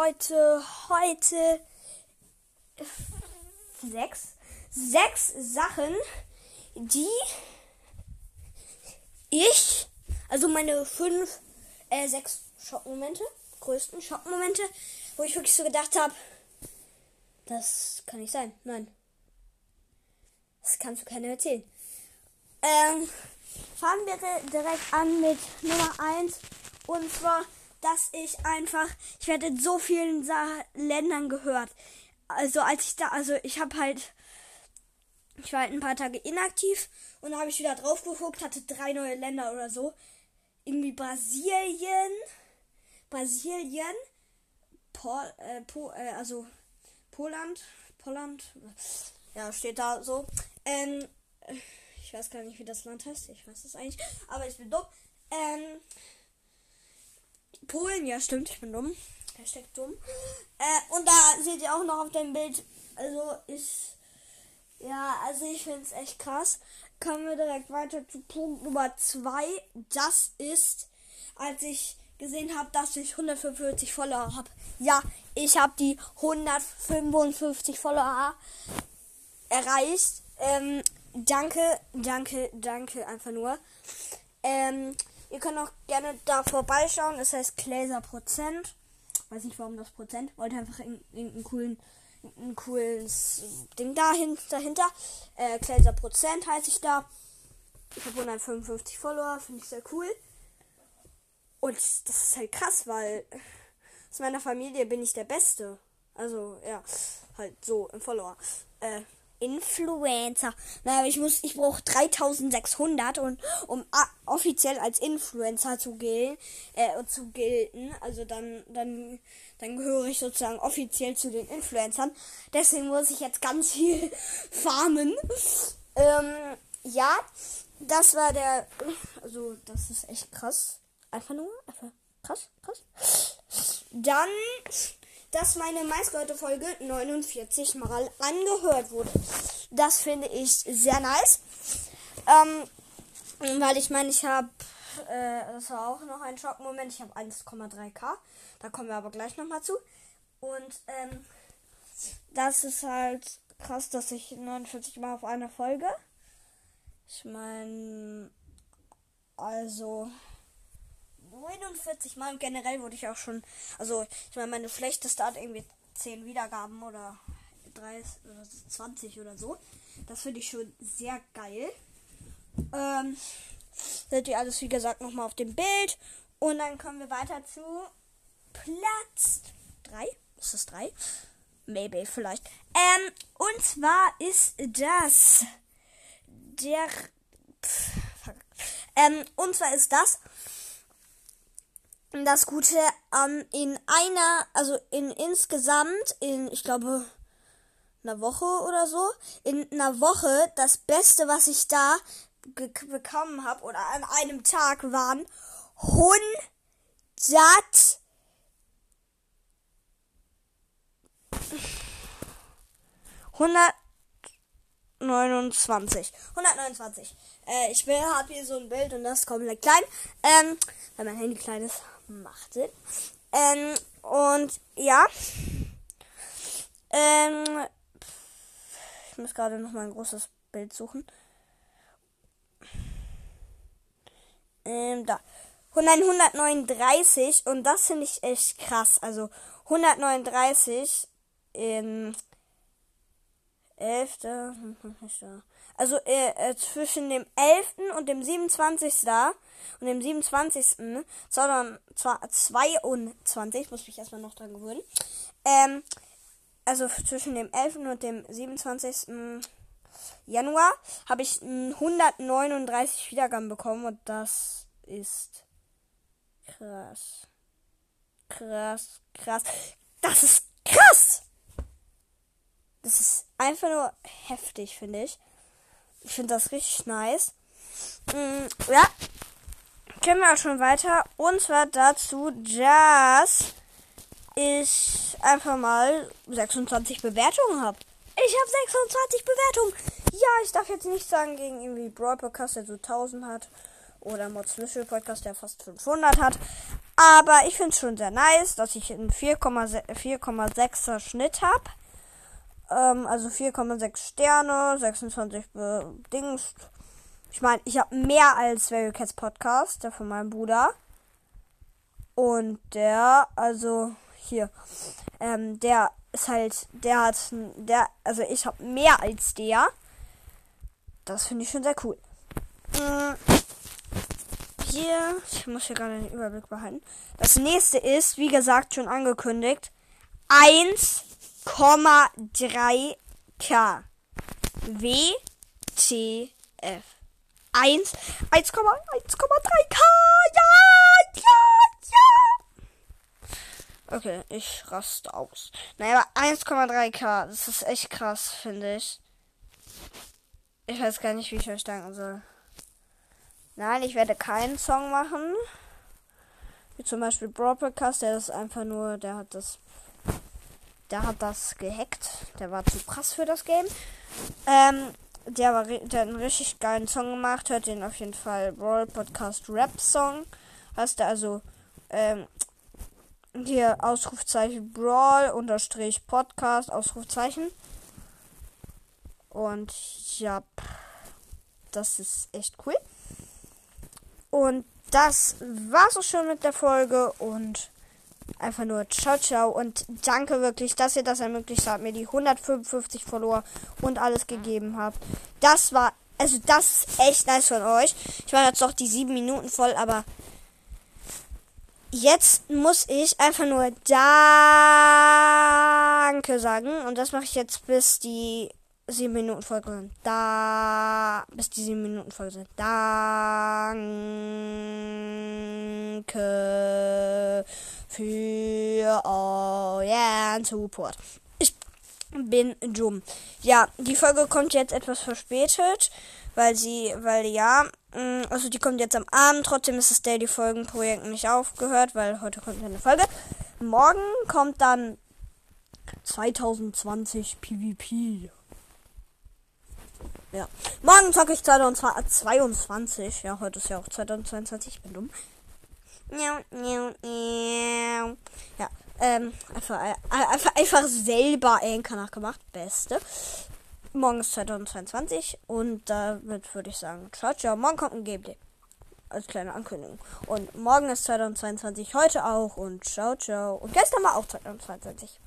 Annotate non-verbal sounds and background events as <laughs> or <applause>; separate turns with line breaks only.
Leute, heute sechs, sechs Sachen, die ich, also meine fünf, äh, sechs Schockmomente, größten Schockmomente, wo ich wirklich so gedacht habe, das kann nicht sein. Nein. Das kannst du keiner erzählen. Ähm, fangen wir direkt an mit Nummer 1. Und zwar, dass ich einfach, ich werde in so vielen Sa Ländern gehört. Also als ich da, also ich habe halt, ich war halt ein paar Tage inaktiv und habe ich wieder drauf geguckt, hatte drei neue Länder oder so. Irgendwie Brasilien, Brasilien, Pol, äh, po, äh, also Poland, Poland, ja, steht da so. Ähm, ich weiß gar nicht, wie das Land heißt. Ich weiß es eigentlich. Aber ich bin dumm. Ähm, Polen, ja, stimmt, ich bin dumm. Hashtag dumm. Äh, und da seht ihr auch noch auf dem Bild. Also, ich. Ja, also ich finde es echt krass. Kommen wir direkt weiter zu Punkt Nummer 2. Das ist, als ich gesehen habe, dass ich 145 Follower habe. Ja, ich habe die 155 Follower erreicht. Ähm, danke, danke, danke einfach nur. Ähm, ihr könnt auch gerne da vorbeischauen. Es heißt Gläser Prozent. Weiß nicht warum das Prozent. Wollte einfach irgendeinen coolen, ein cooles Ding dahin, dahinter. Äh, Gläser Prozent heiße ich da. Ich habe 155 Follower, finde ich sehr cool. Und das ist halt krass, weil aus meiner Familie bin ich der Beste. Also, ja, halt so im Follower. Äh, Influencer. Naja, ich muss, ich brauche 3600 und um offiziell als Influencer zu gelten, äh, zu gelten, also dann, dann, dann gehöre ich sozusagen offiziell zu den Influencern. Deswegen muss ich jetzt ganz viel <laughs> farmen. Ähm, ja, das war der, also das ist echt krass. Einfach nur, einfach krass, krass. Dann dass meine meistgehörte Folge 49 Mal angehört wurde. Das finde ich sehr nice. Ähm, weil ich meine, ich habe, äh, das war auch noch ein Schockmoment, ich habe 1,3k. Da kommen wir aber gleich nochmal zu. Und ähm, das ist halt krass, dass ich 49 Mal auf einer Folge. Ich meine, also 49 Mal und generell wurde ich auch schon, also ich meine, meine schlechteste hat irgendwie 10 Wiedergaben oder 30 oder 20 oder so. Das finde ich schon sehr geil. Ähm, seht ihr alles, wie gesagt, nochmal auf dem Bild. Und dann kommen wir weiter zu Platz 3. Ist das 3? Maybe, vielleicht. Ähm, und zwar ist das der. Pff, ähm, und zwar ist das das Gute ähm, in einer, also in insgesamt, in, ich glaube, einer Woche oder so, in einer Woche, das Beste, was ich da bekommen habe, oder an einem Tag, waren 100 129. 129. Äh, ich habe hier so ein Bild und das ist komplett klein. Ähm, weil mein Handy klein ist macht Sinn. Ähm, und ja. Ähm, ich muss gerade noch mal ein großes Bild suchen. Ähm, da. 139 und das finde ich echt krass. Also 139 im 11. Also äh, äh, zwischen dem 11. und dem 27. da und dem 27. sondern zwar 22, muss mich erstmal noch dran gewöhnen. Ähm, also zwischen dem 11. und dem 27. Januar habe ich 139 Wiedergaben bekommen und das ist krass. Krass, krass. Das ist krass! Das ist einfach nur heftig, finde ich. Ich finde das richtig nice. Mm, ja, können wir auch schon weiter. Und zwar dazu, dass ich einfach mal 26 Bewertungen habe. Ich habe 26 Bewertungen. Ja, ich darf jetzt nicht sagen gegen irgendwie Brawl Podcast, der so 1000 hat. Oder Mods Mystery Podcast, der fast 500 hat. Aber ich finde es schon sehr nice, dass ich einen 4,6er Schnitt habe. Ähm, also 4,6 Sterne, 26 Dings. Ich meine, ich habe mehr als Very Cats Podcast, der von meinem Bruder. Und der, also hier, ähm, der ist halt, der hat, der, also ich habe mehr als der. Das finde ich schon sehr cool. Mm, hier, ich muss hier gerade den Überblick behalten. Das nächste ist, wie gesagt, schon angekündigt, 1,3k. WTF. 1, 1,1,3k. Ja, ja, ja. Okay, ich raste aus. Naja, 1,3k. Das ist echt krass, finde ich. Ich weiß gar nicht, wie ich euch danken soll. Nein, ich werde keinen Song machen. Wie zum Beispiel Broadcast, der ist einfach nur, der hat das. Der hat das gehackt. Der war zu krass für das Game. Ähm, der, war, der hat einen richtig geilen Song gemacht. Hört den auf jeden Fall. Brawl Podcast Rap Song. Hast du also ähm, hier Ausrufzeichen Brawl unterstrich Podcast Ausrufzeichen. Und ja, das ist echt cool. Und das war's auch schon mit der Folge und einfach nur ciao ciao und danke wirklich, dass ihr das ermöglicht habt, mir die 155 Follower und alles gegeben habt. Das war, also das ist echt nice von euch. Ich war jetzt doch die sieben Minuten voll, aber jetzt muss ich einfach nur Danke sagen und das mache ich jetzt bis die 7 Minuten Folge sind. Da. Bis die 7 Minuten Folge sind. Danke für euren Support. Ich bin dumm. Ja, die Folge kommt jetzt etwas verspätet, weil sie, weil ja, mm, also die kommt jetzt am Abend. Trotzdem ist das Daily Folgenprojekt nicht aufgehört, weil heute kommt eine Folge. Morgen kommt dann 2020 PvP. Ja. Morgen zocke ich 2022. Ja, heute ist ja auch 2022. Ich bin dumm. Ja, ähm, einfach, äh, einfach, einfach selber Anchor nachgemacht. Beste. Morgen ist 2022 und damit würde ich sagen, ciao, ciao. Morgen kommt ein Gameplay. Als kleine Ankündigung. Und morgen ist 2022, heute auch und ciao, ciao. Und gestern war auch 2022.